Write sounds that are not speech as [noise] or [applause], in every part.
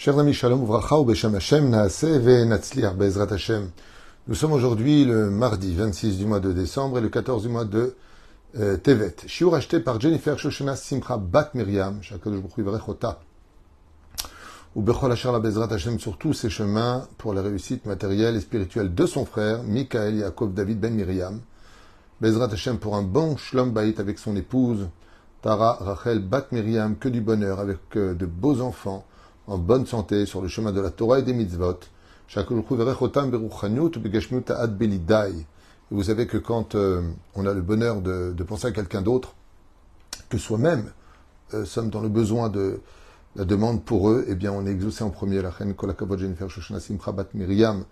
Chers amis, shalom Hashem, naase ve natzliach bezrat Hashem. Nous sommes aujourd'hui le mardi 26 du mois de décembre et le 14 du mois de euh, Tevet. Shiur acheté par Jennifer Shoshana Simcha Bat Miriam, Shakadosh Baruch Hu ou Bechol Asher la Bezrat Hashem sur tous ses chemins pour la réussite matérielle et spirituelle de son frère, Michael Yaakov David Ben Miriam. Bezrat Hashem pour un bon shlom bayit avec son épouse, Tara Rachel Bat Miriam, que du bonheur avec euh, de beaux enfants, en bonne santé sur le chemin de la Torah et des mitzvot. Vous savez que quand euh, on a le bonheur de, penser à quelqu'un d'autre, que soi-même euh, sommes dans le besoin de la demande pour eux, eh bien on est exaucé en premier. La reine Kolakavod Jennifer Shoshana Simcha Miriam,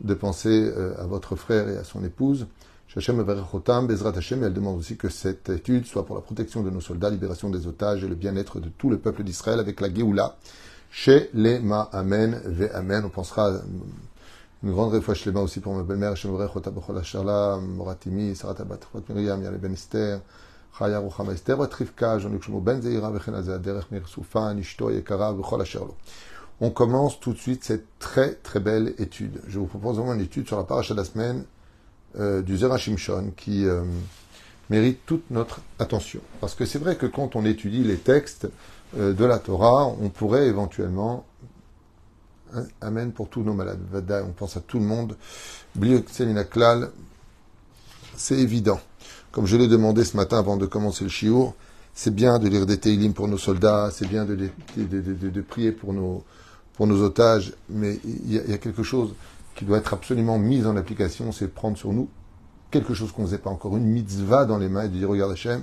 de penser euh, à votre frère et à son épouse. Shachem Bezrat elle demande aussi que cette étude soit pour la protection de nos soldats, libération des otages et le bien-être de tout le peuple d'Israël avec la Géoula chez les Ma Amen, Ve Amen. On pensera une grande fois chez les aussi pour ma belle-mère, chez Mvrech, Otabachol Asharla, Moratimi, Sarata Batrot Miriam, Yale Ben Esther, Chaya Ruchama Esther, Batrivka, Jean-Luc Shemo Ben Zeira, Vechenaza, Derech Mir Soufa, Nishto, Yekara, Bechol Asherlo. On commence tout de suite cette très très belle étude. Je vous propose vraiment une étude sur la paracha de la semaine euh, du Zerachimshon qui euh, mérite toute notre attention. Parce que c'est vrai que quand on étudie les textes, de la Torah, on pourrait éventuellement, hein, Amen pour tous nos malades, on pense à tout le monde, c'est évident. Comme je l'ai demandé ce matin avant de commencer le shiur, c'est bien de lire des Teilim pour nos soldats, c'est bien de, de, prier pour nos, pour nos otages, mais il y, a, quelque chose qui doit être absolument mis en application, c'est prendre sur nous quelque chose qu'on ne faisait pas encore, une mitzvah dans les mains et de dire, regarde Hachem,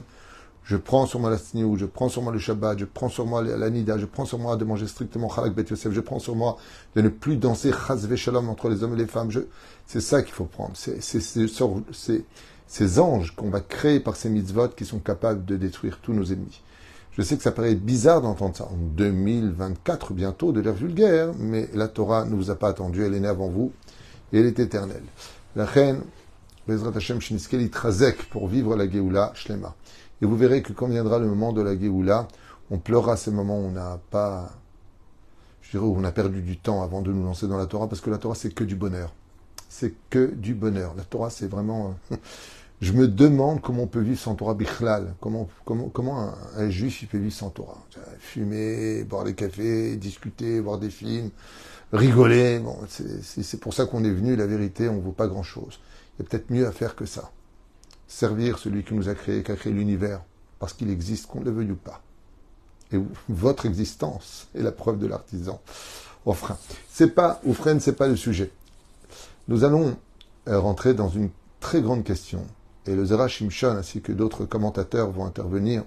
je prends sur moi la sniout, je prends sur moi le Shabbat, je prends sur moi la nida, je prends sur moi de manger strictement Chalak Bet Yosef, je prends sur moi de ne plus danser Chaz Shalom entre les hommes et les femmes. C'est ça qu'il faut prendre. C'est ces anges qu'on va créer par ces mitzvot qui sont capables de détruire tous nos ennemis. Je sais que ça paraît bizarre d'entendre ça en 2024 bientôt, de l'ère vulgaire, mais la Torah ne vous a pas attendu, elle est née avant vous et elle est éternelle. La reine, Bezrat Hashem pour vivre la Geoula Shlema. Et vous verrez que quand viendra le moment de la Géoula, on pleurera ces moments où on n'a pas, je dirais, où on a perdu du temps avant de nous lancer dans la Torah, parce que la Torah, c'est que du bonheur. C'est que du bonheur. La Torah, c'est vraiment. Euh, [laughs] je me demande comment on peut vivre sans Torah bichlal. Comment, comment, comment un, juif il peut vivre sans Torah? Fumer, boire des cafés, discuter, voir des films, rigoler. Bon, c'est pour ça qu'on est venu. La vérité, on ne vaut pas grand-chose. Il y a peut-être mieux à faire que ça servir celui qui nous a créé, qui a créé l'univers, parce qu'il existe, qu'on le veuille ou pas. Et votre existence est la preuve de l'artisan au frein. C'est pas, ou freine, c'est pas le sujet. Nous allons euh, rentrer dans une très grande question. Et le Zera Shimshon ainsi que d'autres commentateurs vont intervenir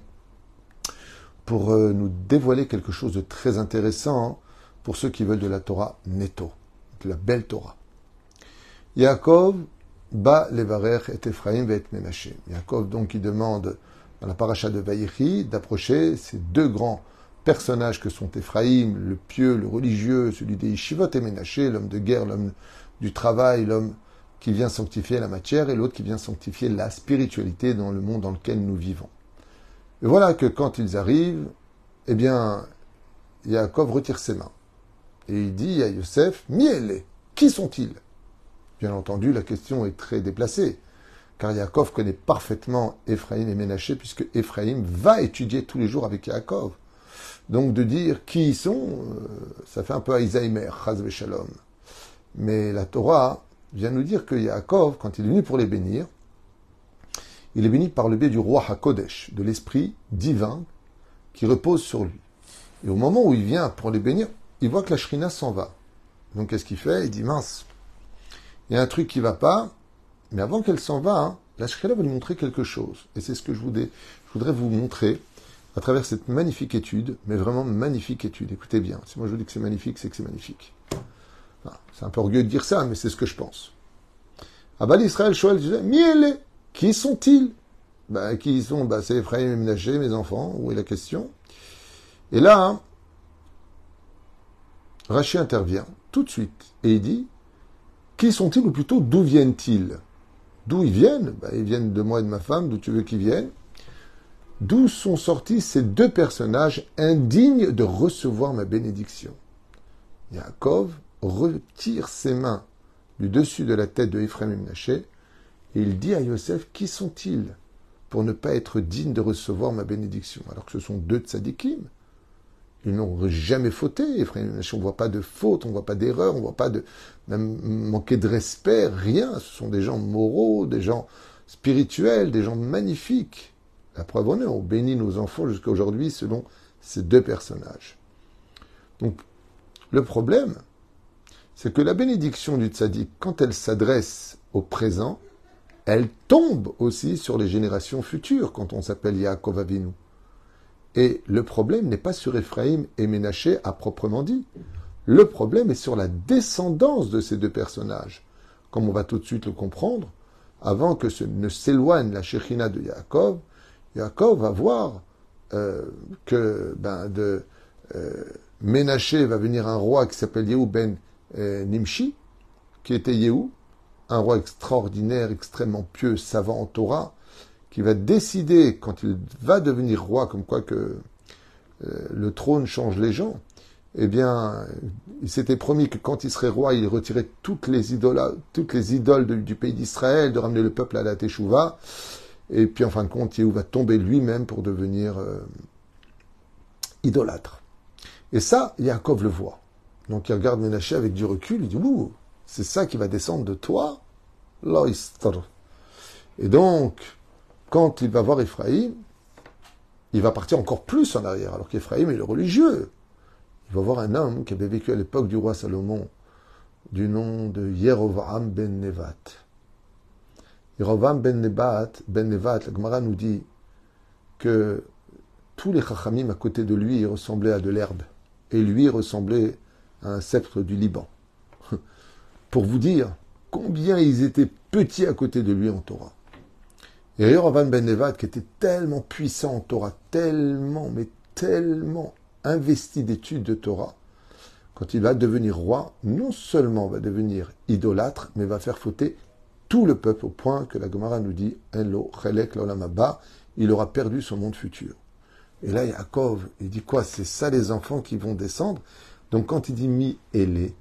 pour euh, nous dévoiler quelque chose de très intéressant pour ceux qui veulent de la Torah netto, de la belle Torah. Yaakov Ba levarer et Ephraim et Menaché. Yaakov donc qui demande dans la paracha de Vaïchi d'approcher ces deux grands personnages que sont Ephraim, le pieux, le religieux, celui des Yishivot et Menaché, l'homme de guerre, l'homme du travail, l'homme qui vient sanctifier la matière et l'autre qui vient sanctifier la spiritualité dans le monde dans lequel nous vivons. Et voilà que quand ils arrivent, eh bien, Yaakov retire ses mains. Et il dit à Yosef, Miele, qui sont-ils? Bien entendu, la question est très déplacée, car Yaakov connaît parfaitement Ephraim et Ménaché, puisque Ephraim va étudier tous les jours avec Yaakov. Donc de dire qui ils sont, euh, ça fait un peu Alzheimer, Chaz Shalom. Mais la Torah vient nous dire que Yaakov, quand il est venu pour les bénir, il est béni par le biais du roi HaKodesh, de l'esprit divin qui repose sur lui. Et au moment où il vient pour les bénir, il voit que la Shrina s'en va. Donc qu'est-ce qu'il fait? Il dit mince, il y a un truc qui va pas, mais avant qu'elle s'en va, hein, la Shekhinah va lui montrer quelque chose. Et c'est ce que je voudrais, vous montrer à travers cette magnifique étude, mais vraiment magnifique étude. Écoutez bien, si moi je vous dis que c'est magnifique, c'est que c'est magnifique. c'est un peu orgueilleux de dire ça, mais c'est ce que je pense. Abba d'Israël, Shoel Miele, qui sont-ils? Ben, Qui sont ben, C'est Ephraim et Ménager, mes enfants, où est la question? Et là, hein, Rachid intervient tout de suite et il dit qui sont-ils ou plutôt d'où viennent-ils? D'où ils viennent? Ben, Ils viennent de moi et de ma femme, d'où tu veux qu'ils viennent. D'où sont sortis ces deux personnages indignes de recevoir ma bénédiction? Yaakov retire ses mains du dessus de la tête de Ephraim et Menaché et il dit à Yosef Qui sont-ils pour ne pas être dignes de recevoir ma bénédiction? Alors que ce sont deux tzadikim. Ils n'ont jamais fauté. On ne voit pas de faute, on ne voit pas d'erreur, on ne voit pas de manquer de respect, rien. Ce sont des gens moraux, des gens spirituels, des gens magnifiques. La preuve en est, on bénit nos enfants jusqu'à aujourd'hui selon ces deux personnages. Donc, le problème, c'est que la bénédiction du tzaddik, quand elle s'adresse au présent, elle tombe aussi sur les générations futures quand on s'appelle Yaakov Avinu. Et le problème n'est pas sur Ephraim et Ménaché à proprement dit. Le problème est sur la descendance de ces deux personnages. Comme on va tout de suite le comprendre, avant que ne s'éloigne la Shechina de Yaakov, Yaakov va voir euh, que ben, de euh, Ménaché va venir un roi qui s'appelle Yehou ben euh, Nimshi, qui était Yehou, un roi extraordinaire, extrêmement pieux, savant en Torah, qui va décider, quand il va devenir roi, comme quoi que le trône change les gens, eh bien, il s'était promis que quand il serait roi, il retirait toutes les idoles, du pays d'Israël, de ramener le peuple à la Teshuvah. Et puis en fin de compte, Yehou va tomber lui-même pour devenir euh, idolâtre. Et ça, Yaakov le voit. Donc il regarde Ménaché avec du recul, il dit Ouh, c'est ça qui va descendre de toi L'oistre. Et donc, quand il va voir Ephraïm, il va partir encore plus en arrière, alors qu'Ephraïm est le religieux. Il va voir un homme qui avait vécu à l'époque du roi Salomon, du nom de Yerovam ben Nevat. Yerovam ben Nevat, ben Nevat, la Gemara nous dit que tous les chachamim à côté de lui ressemblaient à de l'herbe, et lui ressemblait à un sceptre du Liban. [laughs] Pour vous dire combien ils étaient petits à côté de lui en Torah. Et Yerovam ben Nevat, qui était tellement puissant en Torah, tellement, mais tellement investi d'études de Torah, quand il va devenir roi, non seulement va devenir idolâtre, mais va faire fauter tout le peuple au point que la Gemara nous dit Enlo, Chelek, Lolamaba, il aura perdu son monde futur. Et là, Yaakov, il dit quoi? C'est ça les enfants qui vont descendre Donc quand il dit Mi Ele,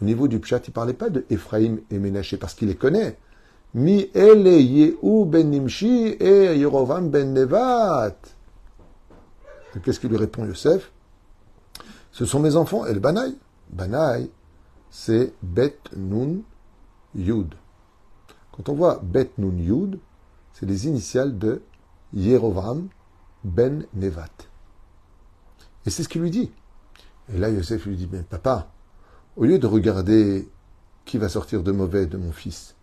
au niveau du Pshat, il ne parlait pas de Ephraim et Ménaché parce qu'il les connaît. Mi Ele Yehu ben Nimshi et Yerovam ben Nevat. Qu'est-ce qu'il lui répond Yosef? Ce sont mes enfants. Et le Banaï, Banaï, c'est Bet Nun Yud. Quand on voit Bet Nun Yud, c'est les initiales de Yerovam Ben Nevat. Et c'est ce qu'il lui dit. Et là, Yosef lui dit, mais papa, au lieu de regarder qui va sortir de mauvais de mon fils,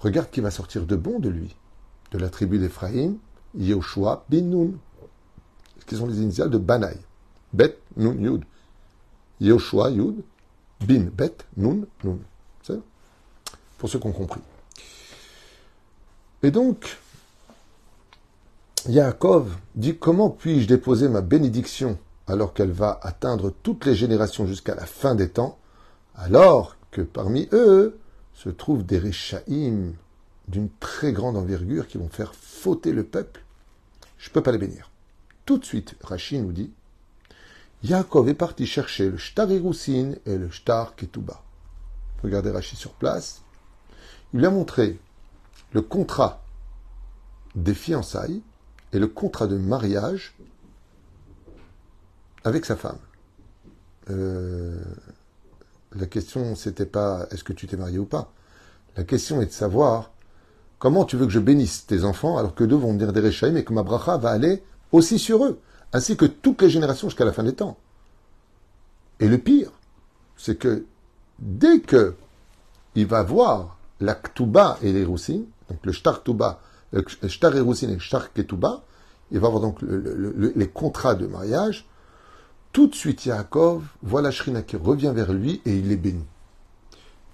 regarde qui va sortir de bon de lui. De la tribu d'Éphraïm, Yehoshua bin Nun, qui sont les initiales de Banaï. Bet Nun Yud. Yoshua, Yud, Bin, Bet, Nun, Nun. C'est Pour ceux qui ont compris. Et donc, Yaakov dit Comment puis-je déposer ma bénédiction alors qu'elle va atteindre toutes les générations jusqu'à la fin des temps, alors que parmi eux se trouvent des Réchaïm d'une très grande envergure qui vont faire fauter le peuple Je ne peux pas les bénir. Tout de suite, Rachid nous dit Yaakov est parti chercher le shtar et le shtar Ketouba. Regardez Rachid sur place. Il lui a montré le contrat des fiançailles et le contrat de mariage avec sa femme. Euh, la question, c'était pas est-ce que tu t'es marié ou pas? La question est de savoir comment tu veux que je bénisse tes enfants alors que deux vont venir des Réchaïm et que ma bracha va aller aussi sur eux ainsi que toutes les générations jusqu'à la fin des temps. Et le pire, c'est que dès que il va voir la Ktuba et les Roussines, donc le Shtar Ktuba, le Shtar et et le Shtar Ketouba, il va voir donc les contrats de mariage, tout de suite Yaakov voit la Shrina qui revient vers lui et il les bénit.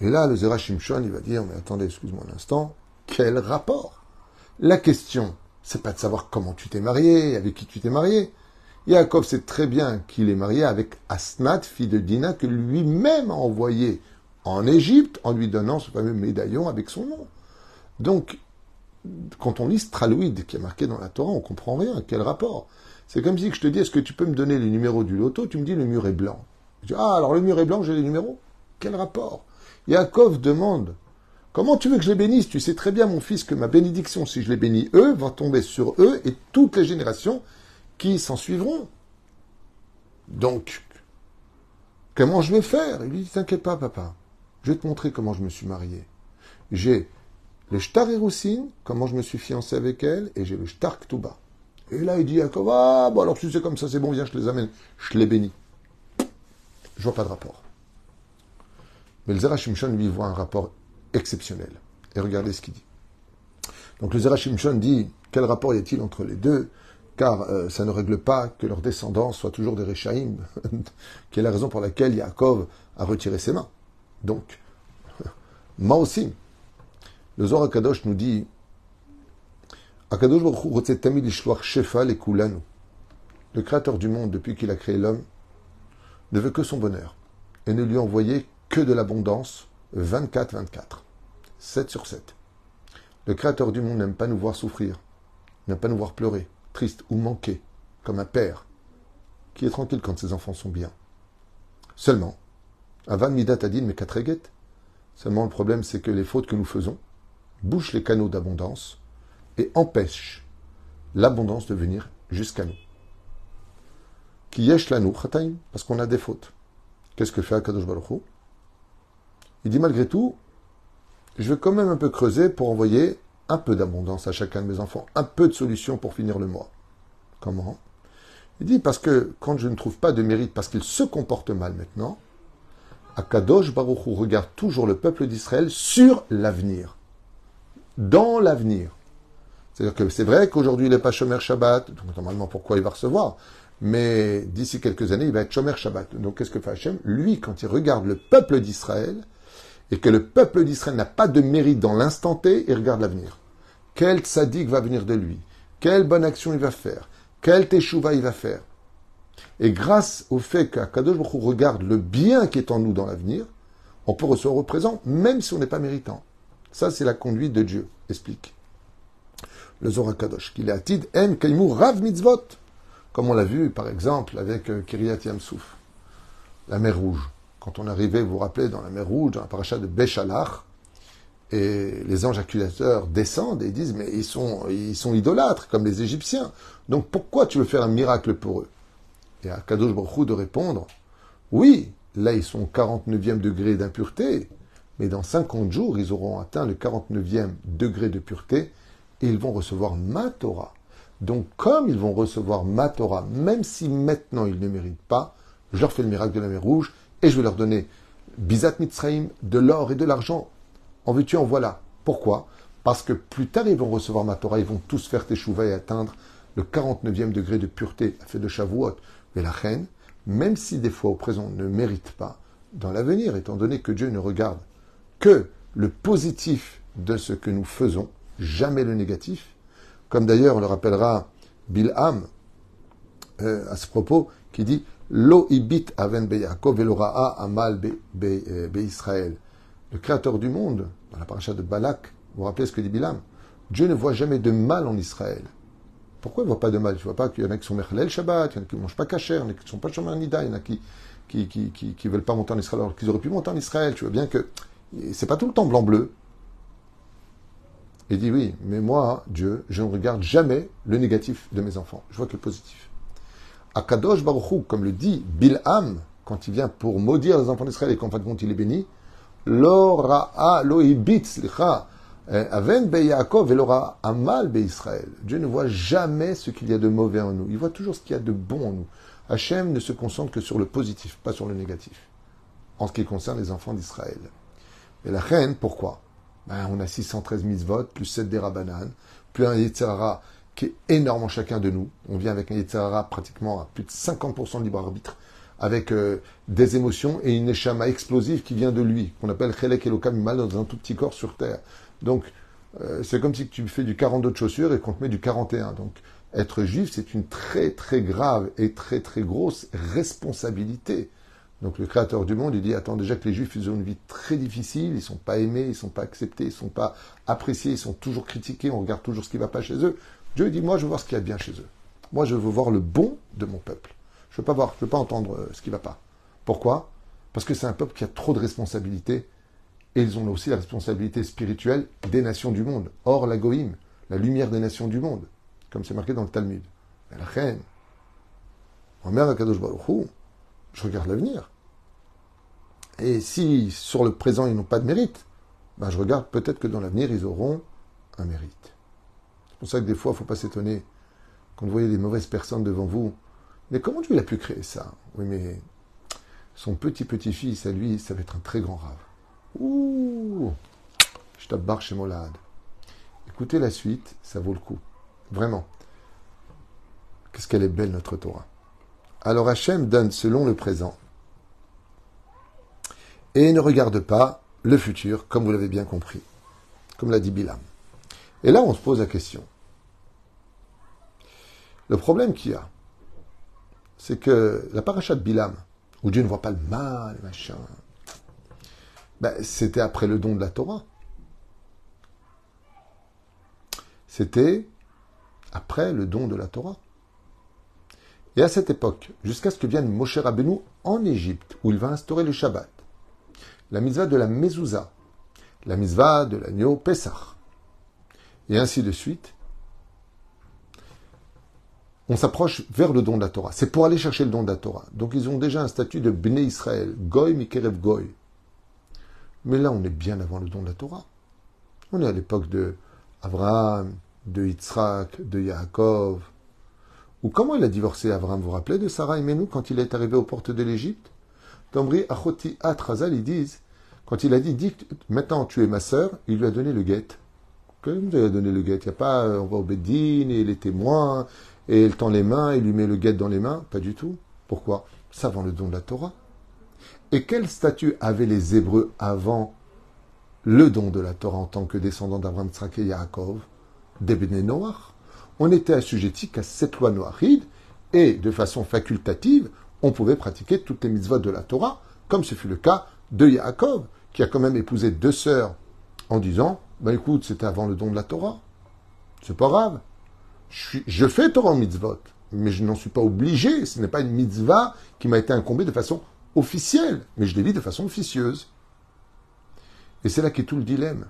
Et là, le Zera Shimshon, il va dire, mais attendez, excuse-moi un instant, quel rapport? La question, c'est pas de savoir comment tu t'es marié, avec qui tu t'es marié, Yaakov sait très bien qu'il est marié avec Asnat, fille de Dina, que lui-même a envoyé en Égypte en lui donnant ce fameux médaillon avec son nom. Donc, quand on lit Stralouide qui est marqué dans la Torah, on comprend rien. Quel rapport? C'est comme si je te dis, est-ce que tu peux me donner le numéro du loto? Tu me dis, le mur est blanc. Je dis, ah, alors le mur est blanc, j'ai les numéros? Quel rapport? Yaakov demande, comment tu veux que je les bénisse? Tu sais très bien, mon fils, que ma bénédiction, si je les bénis eux, va tomber sur eux et toutes les générations qui s'en suivront. Donc, comment je vais faire? Il lui dit, t'inquiète pas, papa. Je vais te montrer comment je me suis marié. J'ai le shtar Eroussin, comment je me suis fiancé avec elle, et j'ai le shtar Ktuba. Et là, il dit à Yaakov, ah, bon, alors tu sais comme ça, c'est bon, viens, je les amène. Je les bénis. Je vois pas de rapport. Mais le Zerachimshon, lui, voit un rapport exceptionnel. Et regardez ce qu'il dit. Donc le Zerachimshon dit, quel rapport y a-t-il entre les deux? Car euh, ça ne règle pas que leur descendance soit toujours des Rechaïm, [laughs] qui est la raison pour laquelle Yaakov a retiré ses mains. Donc, [laughs] moi aussi, le Zohar Akadosh nous dit Le créateur du monde, depuis qu'il a créé l'homme, ne veut que son bonheur et ne lui envoyait que de l'abondance. 24-24, 7 sur 7. Le créateur du monde n'aime pas nous voir souffrir, n'aime pas nous voir pleurer, triste ou manquer, comme un père qui est tranquille quand ses enfants sont bien. Seulement, Avan Midat Adin Mekatreget, seulement le problème c'est que les fautes que nous faisons, bouche les canaux d'abondance et empêche l'abondance de venir jusqu'à nous. Qui yesh nous parce qu'on a des fautes. Qu'est-ce que fait Akadosh Baruch Il dit malgré tout, je vais quand même un peu creuser pour envoyer un peu d'abondance à chacun de mes enfants, un peu de solution pour finir le mois. Comment? Il dit parce que quand je ne trouve pas de mérite, parce qu'il se comporte mal maintenant, Akadosh Baruch regarde toujours le peuple d'Israël sur l'avenir dans l'avenir. C'est-à-dire que c'est vrai qu'aujourd'hui il n'est pas Shomer Shabbat, donc normalement pourquoi il va recevoir? Mais d'ici quelques années, il va être Shomer Shabbat. Donc qu'est-ce que fait Hachem? Lui, quand il regarde le peuple d'Israël, et que le peuple d'Israël n'a pas de mérite dans l'instant T, il regarde l'avenir. Quel tzaddik va venir de lui? Quelle bonne action il va faire? Quel teshuva il va faire? Et grâce au fait qu'Akadosh Baruch regarde le bien qui est en nous dans l'avenir, on peut recevoir au présent, même si on n'est pas méritant. Ça, c'est la conduite de Dieu. Explique. Le Zohar Kadosh. Qu'il est atid en kaimu rav mitzvot. Comme on l'a vu, par exemple, avec euh, Kiryat Yamsouf. La mer Rouge. Quand on arrivait, vous vous rappelez, dans la mer Rouge, dans la paracha de Béchalach, et les anges accusateur descendent et disent, mais ils sont, ils sont idolâtres, comme les Égyptiens. Donc pourquoi tu veux faire un miracle pour eux? Et à Kadosh Baruch de répondre, oui, là ils sont au 49e degré d'impureté, mais dans 50 jours, ils auront atteint le 49e degré de pureté et ils vont recevoir ma Torah. Donc, comme ils vont recevoir ma Torah, même si maintenant ils ne méritent pas, je leur fais le miracle de la mer Rouge et je vais leur donner Bizat Mitzraim, de l'or et de l'argent. En veux-tu, en voilà. Pourquoi? Parce que plus tard ils vont recevoir ma Torah, ils vont tous faire teshuva et atteindre le 49e degré de pureté, fait de Shavuot. Mais la reine, même si des fois au présent ne mérite pas, dans l'avenir, étant donné que Dieu ne regarde que le positif de ce que nous faisons, jamais le négatif. Comme d'ailleurs, on le rappellera Bilham euh, à ce propos, qui dit Lo ibit aven beyakov veloraa amal euh. Le créateur du monde, dans la paracha de Balak, vous vous rappelez ce que dit Bilham Dieu ne voit jamais de mal en Israël. Pourquoi il ne voit pas de mal? Tu ne vois pas qu'il y en a qui sont Merlel Shabbat, il y en a qui ne mangent pas Kacher, il y en a qui ne sont pas Shomer Nida, il y en a qui qui, qui veulent pas monter en Israël alors qu'ils auraient pu monter en Israël. Tu vois bien que c'est pas tout le temps blanc-bleu. Il dit oui, mais moi, Dieu, je ne regarde jamais le négatif de mes enfants. Je vois que le positif. Akadosh Baruchou, comme le dit Bilham, quand il vient pour maudire les enfants d'Israël et qu'en fin de compte il est béni, eh, aven beyakov et amal Israël. Dieu ne voit jamais ce qu'il y a de mauvais en nous. Il voit toujours ce qu'il y a de bon en nous. Hachem ne se concentre que sur le positif, pas sur le négatif, en ce qui concerne les enfants d'Israël. Et la reine, pourquoi? Ben, On a 613 votes, plus 7 des Rabanan, plus un Yetzirara qui est énorme en chacun de nous. On vient avec un Yetzirara pratiquement à plus de 50% de libre arbitre, avec euh, des émotions et une échama explosive qui vient de lui, qu'on appelle Chelek Elokam mal dans un tout petit corps sur terre. Donc, euh, c'est comme si tu fais du 42 de chaussures et qu'on te met du 41. Donc, être juif, c'est une très très grave et très très grosse responsabilité. Donc le Créateur du monde, il dit, attends, déjà que les Juifs, ils ont une vie très difficile, ils ne sont pas aimés, ils ne sont pas acceptés, ils ne sont pas appréciés, ils sont toujours critiqués, on regarde toujours ce qui ne va pas chez eux. Dieu dit, moi, je veux voir ce qui va bien chez eux. Moi, je veux voir le bon de mon peuple. Je ne veux pas voir, je veux pas entendre euh, ce qui ne va pas. Pourquoi? Parce que c'est un peuple qui a trop de responsabilités et ils ont aussi la responsabilité spirituelle des nations du monde. Or, la Goïm, la lumière des nations du monde, comme c'est marqué dans le Talmud. La reine, je regarde l'avenir. Et si sur le présent ils n'ont pas de mérite, ben je regarde peut-être que dans l'avenir ils auront un mérite. C'est pour ça que des fois, il ne faut pas s'étonner quand vous voyez des mauvaises personnes devant vous. Mais comment Dieu a pu créer ça? Oui, mais son petit petit-fils, à lui, ça va être un très grand rave. Ouh Je tape barre chez Molad. Écoutez la suite, ça vaut le coup. Vraiment. Qu'est-ce qu'elle est belle, notre Torah. Alors Hachem donne selon le présent et ne regarde pas le futur, comme vous l'avez bien compris, comme l'a dit Bilam. Et là, on se pose la question. Le problème qu'il y a, c'est que la paracha de Bilam, où Dieu ne voit pas le mal, machin, ben, c'était après le don de la Torah. C'était après le don de la Torah. Et à cette époque, jusqu'à ce que vienne Moshe Rabbeinu en Égypte, où il va instaurer le Shabbat, la mitzvah de la mezouza, la mitzvah de l'agneau Pessah, et ainsi de suite, on s'approche vers le don de la Torah. C'est pour aller chercher le don de la Torah. Donc ils ont déjà un statut de Bnei Israël, Goy Mikerev Goy. Mais là, on est bien avant le don de la Torah. On est à l'époque de Abraham, de Yitzhak, de Yaakov. Ou comment il a divorcé Abraham, vous vous rappelez de Sarah et Menou quand il est arrivé aux portes de l'Égypte? Tambri Achoti Atrazal, ils disent, quand il a dit, dit maintenant tu es ma sœur, il lui a donné le guet. Que vous avez donné le guet Il n'y a pas, euh, on va au et les témoins, et elle tend les mains, il lui met le guet dans les mains. Pas du tout. Pourquoi? Ça vend le don de la Torah. Et quel statut avaient les Hébreux avant le don de la Torah en tant que descendants d'Abraham, Tzrak et Yaakov Des. On était assujetti qu'à cette loi noiride, et de façon facultative, on pouvait pratiquer toutes les mitzvot de la Torah, comme ce fut le cas de Yaakov, qui a quand même épousé deux sœurs en disant Ben écoute, c'était avant le don de la Torah. C'est pas grave. Je, fais Torah mitzvot, mais je n'en suis pas obligé. Ce n'est pas une mitzvah qui m'a été incombée de façon officielle, mais je l'ai de façon officieuse. Et c'est là qu'est tout le dilemme.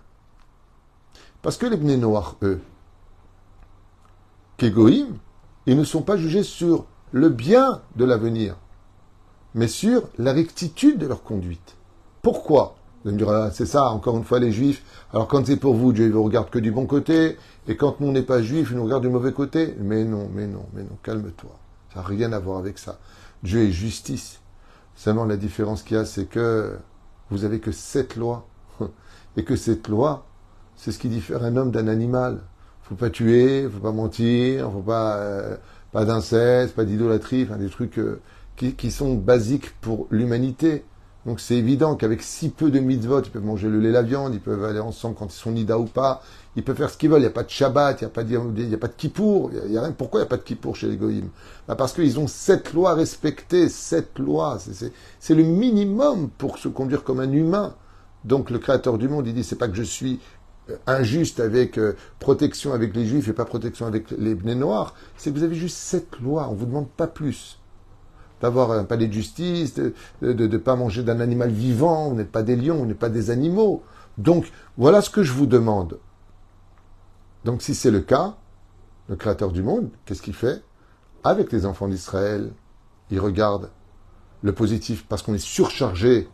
Parce que les Bnei Noach, eux, qu'égoïm, ils ne sont pas jugés sur le bien de l'avenir, mais sur la rectitude de leur conduite. Pourquoi? Vous me dire, ah, c'est ça, encore une fois, les juifs. Alors quand c'est pour vous, Dieu ne regarde que du bon côté, et quand nous, on n'est pas juifs, il nous regarde du mauvais côté. Mais non, mais non, mais non, calme-toi. Ça n'a rien à voir avec ça. Dieu est justice. Seulement la différence qu'il y a, c'est que vous avez que cette loi. [laughs] Et que cette loi, c'est ce qui diffère un homme d'un animal. Faut pas tuer, faut pas mentir, faut pas, euh, pas d'inceste, pas d'idolâtrie, enfin des trucs euh, qui, qui, sont basiques pour l'humanité. Donc c'est évident qu'avec si peu de mitzvot, ils peuvent manger le lait, la viande, ils peuvent aller ensemble quand ils sont nida ou pas, ils peuvent faire ce qu'ils veulent. Il n'y a pas de Shabbat, il n'y a pas de, il a pas de Kippour, il y a, rien. Pourquoi il n'y a pas de Kippour chez les Goïms? Bah Parce qu'ils ont cette loi respectée, cette loi. C'est le minimum pour se conduire comme un humain. Donc le Créateur du monde, il dit, c'est pas que je suis euh, injuste avec euh, protection avec les Juifs et pas protection avec les Bnei Noirs, c'est que vous avez juste cette loi, on vous demande pas plus d'avoir un palais de justice, de ne pas manger d'un animal vivant, on n'est pas des lions, on n'est pas des animaux. Donc, voilà ce que je vous demande. Donc, si c'est le cas, le Créateur du monde, qu'est-ce qu'il fait Avec les enfants d'Israël, il regarde le positif parce qu'on est surchargé.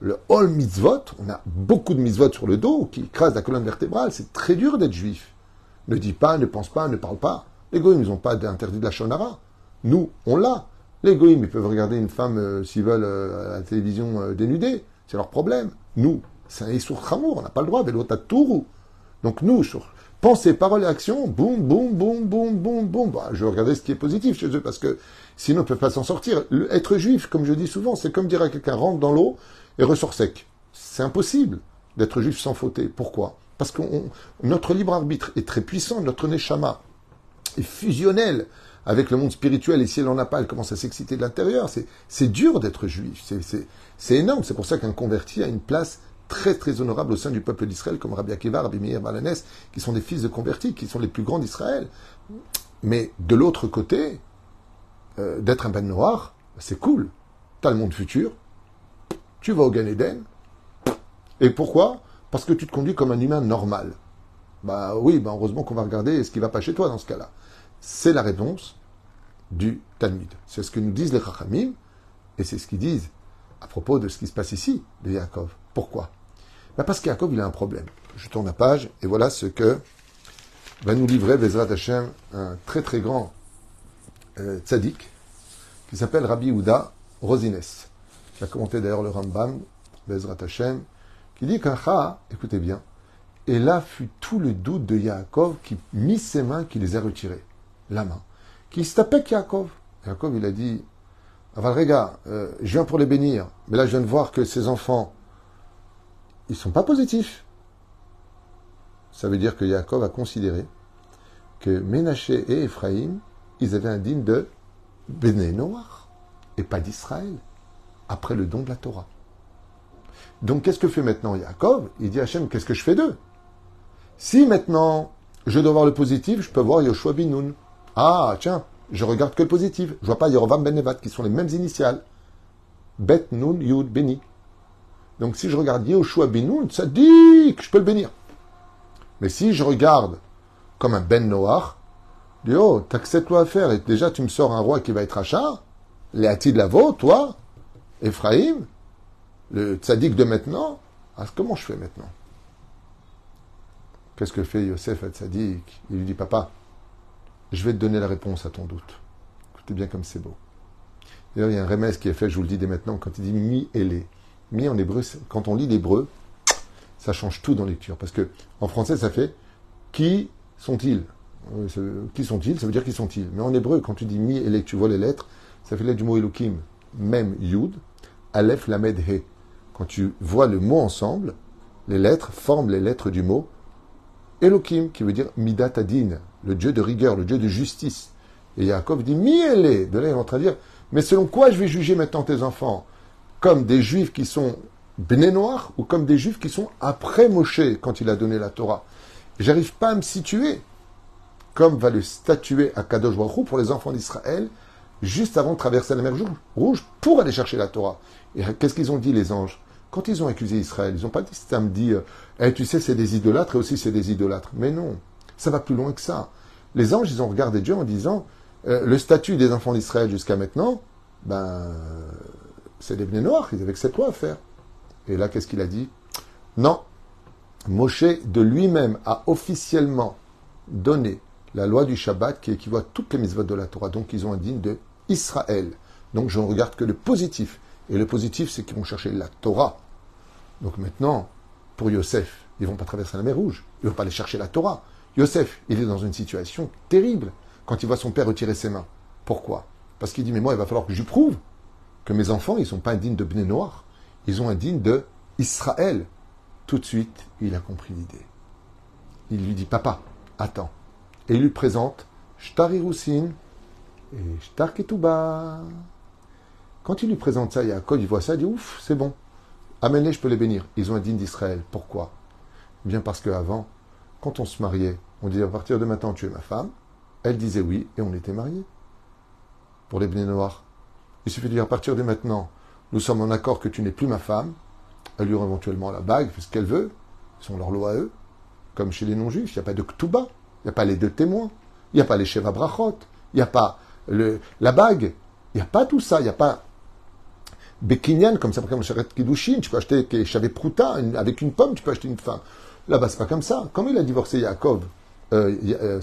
Le all mitzvot, on a beaucoup de mitzvot sur le dos qui écrasent la colonne vertébrale. C'est très dur d'être juif. Ne dis pas, ne pense pas, ne parle pas. Les goïms, ils n'ont pas interdit de la shonara. Nous, on l'a. Les goïms, ils peuvent regarder une femme, euh, s'ils veulent, euh, à la télévision euh, dénudée. C'est leur problème. Nous, c'est un Issour Khamour, on n'a pas le droit, Velota Tourou. Donc nous, sur pensée, parole et action, boum, boum, boum, boum, boum, boum. Bah, je vais regarder ce qui est positif chez eux, parce que sinon, ils ne peuvent pas s'en sortir. être juif, comme je dis souvent, c'est comme dire à quelqu'un, rentre dans l'eau et ressort sec. C'est impossible d'être juif sans fauter. Pourquoi? Parce que notre libre arbitre est très puissant, notre neshama est fusionnel avec le monde spirituel, et si elle n'en a pas, elle commence à s'exciter de l'intérieur. C'est dur d'être juif, c'est énorme. C'est pour ça qu'un converti a une place très très honorable au sein du peuple d'Israël, comme Rabbi Akiva, Rabbi Meir Balanès, qui sont des fils de convertis, qui sont les plus grands d'Israël. Mais de l'autre côté, euh, d'être un ben noir, c'est cool. tu as le monde futur, tu vas au Gan. Et pourquoi? Parce que tu te conduis comme un humain normal. Bah oui, bah heureusement qu'on va regarder ce qui va pas chez toi dans ce cas-là. C'est la réponse du Talmud. C'est ce que nous disent les Chachamim, et c'est ce qu'ils disent à propos de ce qui se passe ici, de Yaakov. Pourquoi? Bah Parce qu'Yaakov, il a un problème. Je tourne la page, et voilà ce que va nous livrer Bezrat Hashem, un très très grand euh, tzaddik, qui s'appelle Rabbi Ouda Rosines, qui a commenté d'ailleurs le Rambam, Bezrat Hashem, qui dit qu'un Cha, écoutez bien, et là fut tout le doute de Yaakov qui mit ses mains, qui les a retirées, la main, qui tapait Yaakov. Yaakov, il a dit, Avalrega, euh, je viens pour les bénir, mais là je viens de voir que ces enfants, ils sont pas positifs. Ça veut dire que Yaakov a considéré que Ménaché et Ephraïm, ils avaient un digne de Béné Noir et pas d'Israël, après le don de la Torah. Donc qu'est-ce que fait maintenant Yaakov? Il dit à Hachem, qu'est-ce que je fais d'eux? Si maintenant je dois voir le positif, je peux voir Yoshua Binoun. Ah, tiens, je regarde que le positif. Je vois pas Yerovam Ben Nevat, qui sont les mêmes initiales. Bet, Nun, Yud, Beni. Donc si je regarde Yehoshua Binoun, ça dit je peux le bénir. Mais si je regarde comme un Ben Noach, dis oh, t'as que toi à faire, et déjà tu me sors un roi qui va être achat, Léati de Lavo, toi, Ephraim, le tzaddik de maintenant, ah, comment je fais maintenant? Qu'est-ce que fait Yosef à tzaddik Il lui dit, papa, je vais te donner la réponse à ton doute. Écoutez bien comme c'est beau. D'ailleurs, il y a un remède qui est fait, je vous le dis dès maintenant, quand il dit mi les. Mi en hébreu, quand on lit l'hébreu, ça change tout dans la lecture. Parce que en français, ça fait qui sont-ils? Qui sont-ils? Ça veut dire qui sont-ils? Mais en hébreu, quand tu dis mi et tu vois les lettres, ça fait l'aide du mot Elohim. Même Yud, Aleph, Lamed, He. Quand tu vois le mot ensemble, les lettres forment les lettres du mot Elohim, qui veut dire Midat Adin, le Dieu de rigueur, le Dieu de justice. Et Yaakov dit Miele. De là, il est en train de dire Mais selon quoi je vais juger maintenant tes enfants Comme des juifs qui sont béné noirs ou comme des juifs qui sont après Moshe quand il a donné la Torah? J'arrive pas à me situer. Comme va le statuer à Kadosh pour les enfants d'Israël, juste avant de traverser la mer Rouge pour aller chercher la Torah. Et qu'est-ce qu'ils ont dit, les anges? Quand ils ont accusé Israël, ils n'ont pas dit samedi, euh, eh, tu sais, c'est des idolâtres et aussi c'est des idolâtres. Mais non, ça va plus loin que ça. Les anges, ils ont regardé Dieu en disant, euh, le statut des enfants d'Israël jusqu'à maintenant, ben, c'est des noirs, ils avaient que cette loi à faire. Et là, qu'est-ce qu'il a dit? Non, Moshe de lui-même a officiellement donné la loi du Shabbat qui équivaut à toutes les mitzvot de la Torah. Donc ils ont un digne de Israël. Donc je ne regarde que le positif. Et le positif, c'est qu'ils vont chercher la Torah. Donc maintenant, pour Yosef, ils vont pas traverser la mer Rouge. Ils vont pas aller chercher la Torah. Yosef, il est dans une situation terrible quand il voit son père retirer ses mains. Pourquoi? Parce qu'il dit, mais moi, il va falloir que je prouve que mes enfants, ils sont pas indignes de Bné Noir. Ils ont un digne de Israël. Tout de suite, il a compris l'idée. Il lui dit, papa, attends. Et il lui présente Shtari Roussin et Shtar Ketouba. Quand il lui présente ça, Yaakov, il voit ça, il dit, ouf, c'est bon. Amène-les, je peux les bénir. Ils ont un digne d'Israël. Pourquoi? Bien parce qu'avant, quand on se mariait, on disait à partir de maintenant, tu es ma femme. Elle disait oui, et on était mariés. Pour les bénis noirs. Il suffit de dire à partir de maintenant, nous sommes en accord que tu n'es plus ma femme. Elle lui rend éventuellement la bague, fait ce qu'elle veut. Ce sont leurs lois à eux. Comme chez les non-juifs, il n'y a pas de ktuba, il n'y a pas les deux témoins, il n'y a pas les sheva brachot, il n'y a pas la bague, il n'y a pas tout ça, il n'y a pas Bekinyan, comme ça, par exemple, Kiddushin, tu peux acheter Chavé Prouta, avec une pomme, tu peux acheter une femme. Là-bas, c'est pas comme ça. Comme il a divorcé Yaakov, euh, euh,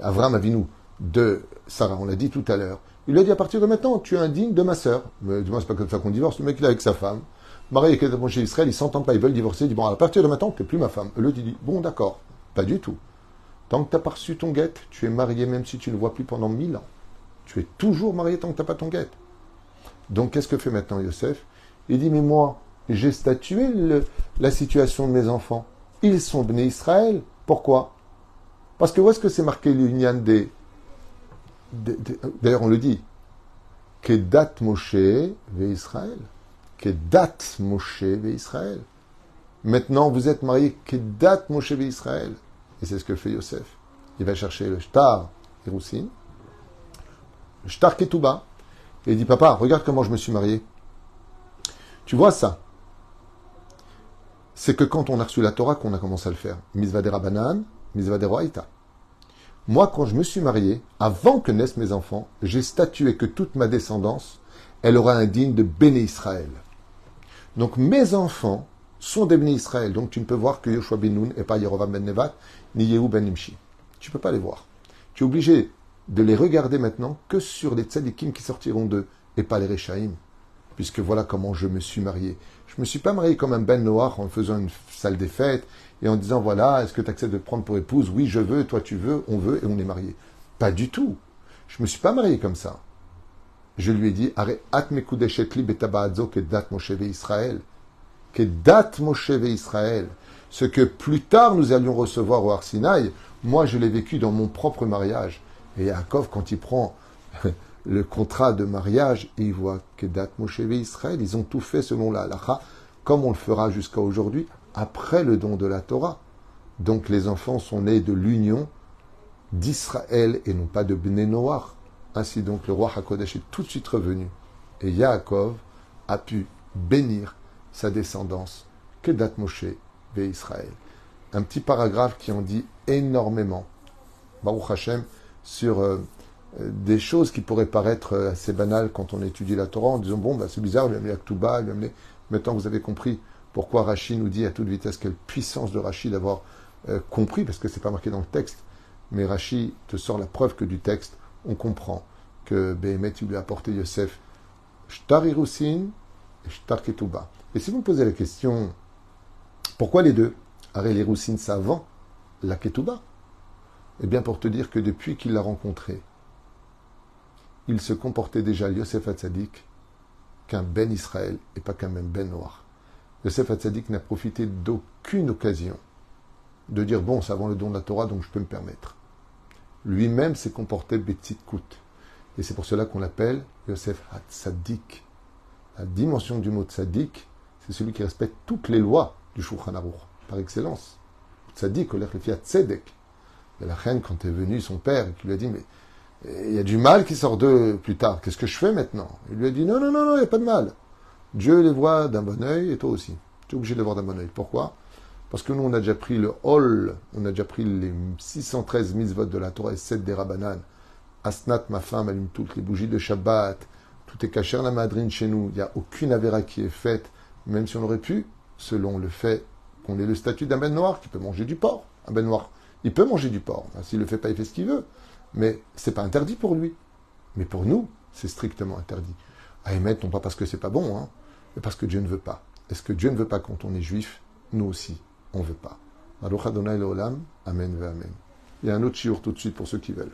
Avram Avinu, de Sarah, on l'a dit tout à l'heure, il a dit à partir de maintenant, tu es indigne de ma sœur. Mais du moins, c'est pas comme ça qu'on divorce. Le mec, il est avec sa femme. Marie et chez Israël, ils s'entendent pas, ils veulent divorcer. Il dit, bon, à partir de maintenant, tu n'es plus ma femme. Le dit, bon, d'accord. Pas du tout. Tant que tu n'as pas reçu ton guette, tu es marié même si tu ne vois plus pendant mille ans. Tu es toujours marié tant que tu n'as pas ton guette. Donc, qu'est-ce que fait maintenant Yosef? Il dit, mais moi, j'ai statué la situation de mes enfants. Ils sont venus Israël. Pourquoi? Parce que où est-ce que c'est marqué l'union des... D'ailleurs, on le dit. Kedat Moshe ve Israël. Kedat Moshe ve Israël. Maintenant, vous êtes mariés Kedat Moshe ve Israël. Et c'est ce que fait Yosef. Il va chercher le Shtar Hiroussin, le Shtar Ketouba, et il dit Papa, regarde comment je me suis marié. Tu vois ça? C'est que quand on a reçu la Torah qu'on a commencé à le faire. Misvadera banan, misvadera ita. Moi, quand je me suis marié, avant que naissent mes enfants, j'ai statué que toute ma descendance, elle aura un digne de Béné Israël. Donc mes enfants sont des Béné Israël. Donc tu ne peux voir que Yoshua Nun et pas Yerovam ben Nevat, ni Yehu ben Nimshi. Tu ne peux pas les voir. Tu es obligé de les regarder maintenant que sur les tzadikim qui sortiront d'eux et pas les Rechaïm. Puisque voilà comment je me suis marié. Je ne me suis pas marié comme un Ben Noir en faisant une salle des fêtes et en disant voilà, est-ce que tu acceptes de prendre pour épouse? Oui, je veux, toi tu veux, on veut et on est marié. Pas du tout. Je ne me suis pas marié comme ça. Je lui ai dit Israël. Que Israël. Ce que plus tard nous allions recevoir au Arsinaï, moi je l'ai vécu dans mon propre mariage. Et Yaakov, quand il prend [laughs] le contrat de mariage et il voit que dat Moshe Israël, ils ont tout fait selon la halacha, comme on le fera jusqu'à aujourd'hui, après le don de la Torah. Donc les enfants sont nés de l'union d'Israël et non pas de Bnei Noach. Ainsi donc le roi Hakodesh est tout de suite revenu et Yaakov a pu bénir sa descendance que Dat Moshe ve Israël. Un petit paragraphe qui en dit énormément, Baruch Hashem, sur euh, des choses qui pourraient paraître assez banales quand on étudie la Torah en disant bon bah, c'est bizarre, il a amené Aktuba, il a amené... Maintenant vous avez compris pourquoi Rachid nous dit à toute vitesse quelle puissance de Rachid d'avoir euh, compris, parce que c'est pas marqué dans le texte, mais Rachid te sort la preuve que du texte, on comprend que Behemet lui a apporté Yosef Shtar Irusin et Shtar Ketouba. Et si vous me posez la question, pourquoi les deux? Arel Irusin, c'est avant la Ketouba Eh bien, pour te dire que depuis qu'il l'a rencontré, il se comportait déjà, Yosef Hatzadik, qu'un Ben Israël et pas qu'un même Ben Noir. Yosef Hatzadik n'a profité d'aucune occasion de dire bon, c'est avant le don de la Torah, donc je peux me permettre. Lui-même s'est comporté Betsit Kout. Et c'est pour cela qu'on l'appelle Yosef Hatzadik. La dimension du mot Tzadik, c'est celui qui respecte toutes les lois du Shulchan Aruch, par excellence. Tzadik, le Tzedek. Et la reine, quand est venu son père, qui lui a dit, mais il y a du mal qui sort d'eux plus tard, qu'est-ce que je fais maintenant? Il lui a dit, non, non, non, non, il n'y a pas de mal. Dieu les voit d'un bon oeil et toi aussi. Tu es obligé de les voir d'un bon oeil. Pourquoi? Parce que nous, on a déjà pris le hall, on a déjà pris les 613 votes de la Torah et 7 des Rabbanan. Asnat, ma femme, allume toutes les bougies de Shabbat. Tout est caché la madrine chez nous. Il n'y a aucune avéra qui est faite, même si on aurait pu, selon le fait qu'on ait le statut d'un ben noir qui peut manger du porc. Un ben noir, il peut manger du porc. S'il le fait pas, il fait ce qu'il veut. Mais c'est pas interdit pour lui. Mais pour nous, c'est strictement interdit. À émettre, non pas parce que c'est pas bon, hein, mais parce que Dieu ne veut pas. Est-ce que Dieu ne veut pas quand on est juif? Nous aussi, on ne veut pas. Amen, Amen. Il y a un autre chiour tout de suite pour ceux qui veulent.